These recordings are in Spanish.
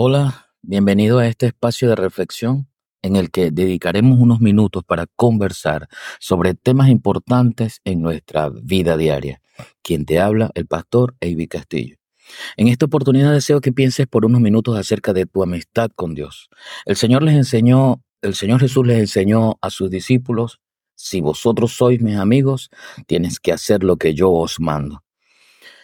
Hola, bienvenido a este espacio de reflexión en el que dedicaremos unos minutos para conversar sobre temas importantes en nuestra vida diaria. Quien te habla, el pastor Avi Castillo. En esta oportunidad deseo que pienses por unos minutos acerca de tu amistad con Dios. El Señor les enseñó, el Señor Jesús les enseñó a sus discípulos, si vosotros sois mis amigos, tienes que hacer lo que yo os mando.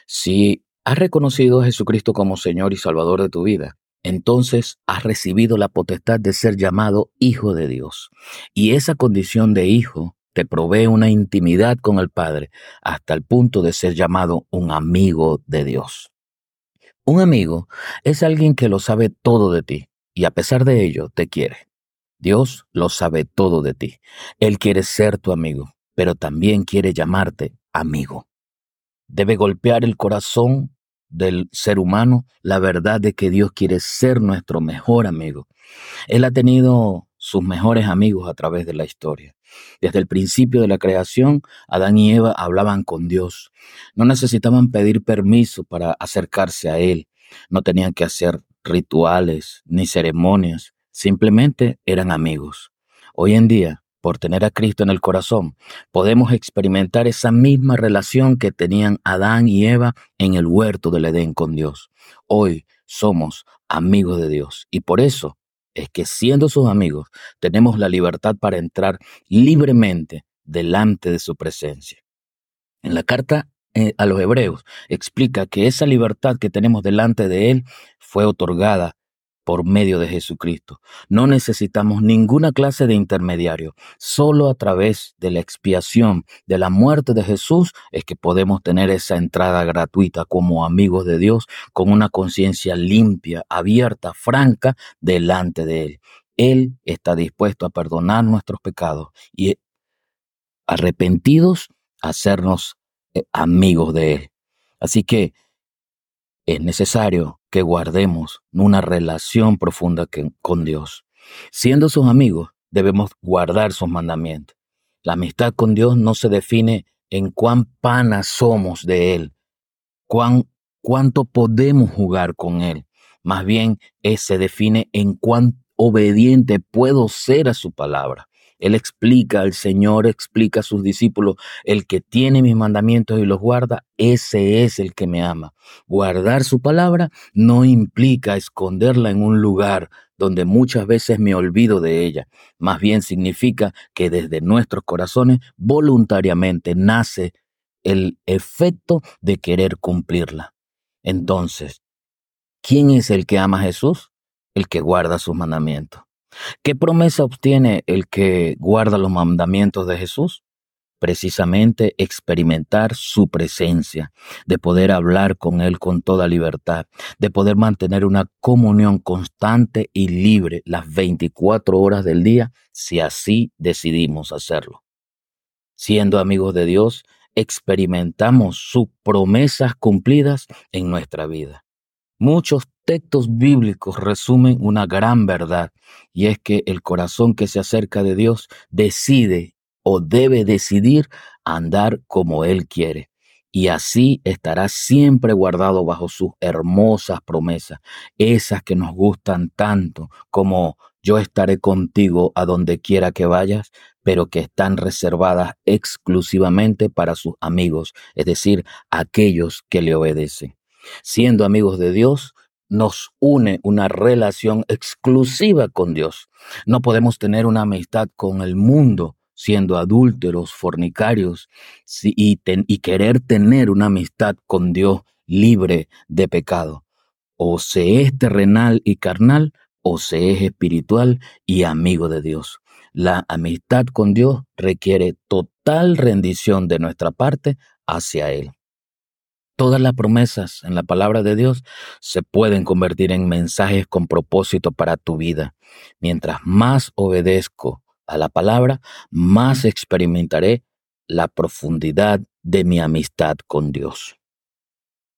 Si has reconocido a Jesucristo como Señor y Salvador de tu vida, entonces has recibido la potestad de ser llamado hijo de Dios. Y esa condición de hijo te provee una intimidad con el Padre hasta el punto de ser llamado un amigo de Dios. Un amigo es alguien que lo sabe todo de ti y a pesar de ello te quiere. Dios lo sabe todo de ti. Él quiere ser tu amigo, pero también quiere llamarte amigo. Debe golpear el corazón del ser humano la verdad de que Dios quiere ser nuestro mejor amigo. Él ha tenido sus mejores amigos a través de la historia. Desde el principio de la creación, Adán y Eva hablaban con Dios. No necesitaban pedir permiso para acercarse a Él. No tenían que hacer rituales ni ceremonias. Simplemente eran amigos. Hoy en día, por tener a Cristo en el corazón, podemos experimentar esa misma relación que tenían Adán y Eva en el huerto del Edén con Dios. Hoy somos amigos de Dios y por eso es que siendo sus amigos tenemos la libertad para entrar libremente delante de su presencia. En la carta eh, a los hebreos explica que esa libertad que tenemos delante de Él fue otorgada por medio de Jesucristo. No necesitamos ninguna clase de intermediario. Solo a través de la expiación de la muerte de Jesús es que podemos tener esa entrada gratuita como amigos de Dios con una conciencia limpia, abierta, franca delante de Él. Él está dispuesto a perdonar nuestros pecados y arrepentidos a hacernos eh, amigos de Él. Así que es necesario que guardemos una relación profunda con Dios. Siendo sus amigos, debemos guardar sus mandamientos. La amistad con Dios no se define en cuán panas somos de Él, cuán, cuánto podemos jugar con Él. Más bien, se define en cuán obediente puedo ser a su palabra. Él explica, el Señor explica a sus discípulos, el que tiene mis mandamientos y los guarda, ese es el que me ama. Guardar su palabra no implica esconderla en un lugar donde muchas veces me olvido de ella. Más bien significa que desde nuestros corazones voluntariamente nace el efecto de querer cumplirla. Entonces, ¿quién es el que ama a Jesús? El que guarda sus mandamientos. ¿Qué promesa obtiene el que guarda los mandamientos de Jesús? Precisamente experimentar su presencia, de poder hablar con Él con toda libertad, de poder mantener una comunión constante y libre las 24 horas del día, si así decidimos hacerlo. Siendo amigos de Dios, experimentamos sus promesas cumplidas en nuestra vida. Muchos textos bíblicos resumen una gran verdad, y es que el corazón que se acerca de Dios decide o debe decidir andar como Él quiere. Y así estará siempre guardado bajo sus hermosas promesas, esas que nos gustan tanto como yo estaré contigo a donde quiera que vayas, pero que están reservadas exclusivamente para sus amigos, es decir, aquellos que le obedecen. Siendo amigos de Dios, nos une una relación exclusiva con Dios. No podemos tener una amistad con el mundo siendo adúlteros, fornicarios, y, y querer tener una amistad con Dios libre de pecado. O se es terrenal y carnal, o se es espiritual y amigo de Dios. La amistad con Dios requiere total rendición de nuestra parte hacia Él. Todas las promesas en la palabra de Dios se pueden convertir en mensajes con propósito para tu vida. Mientras más obedezco a la palabra, más experimentaré la profundidad de mi amistad con Dios.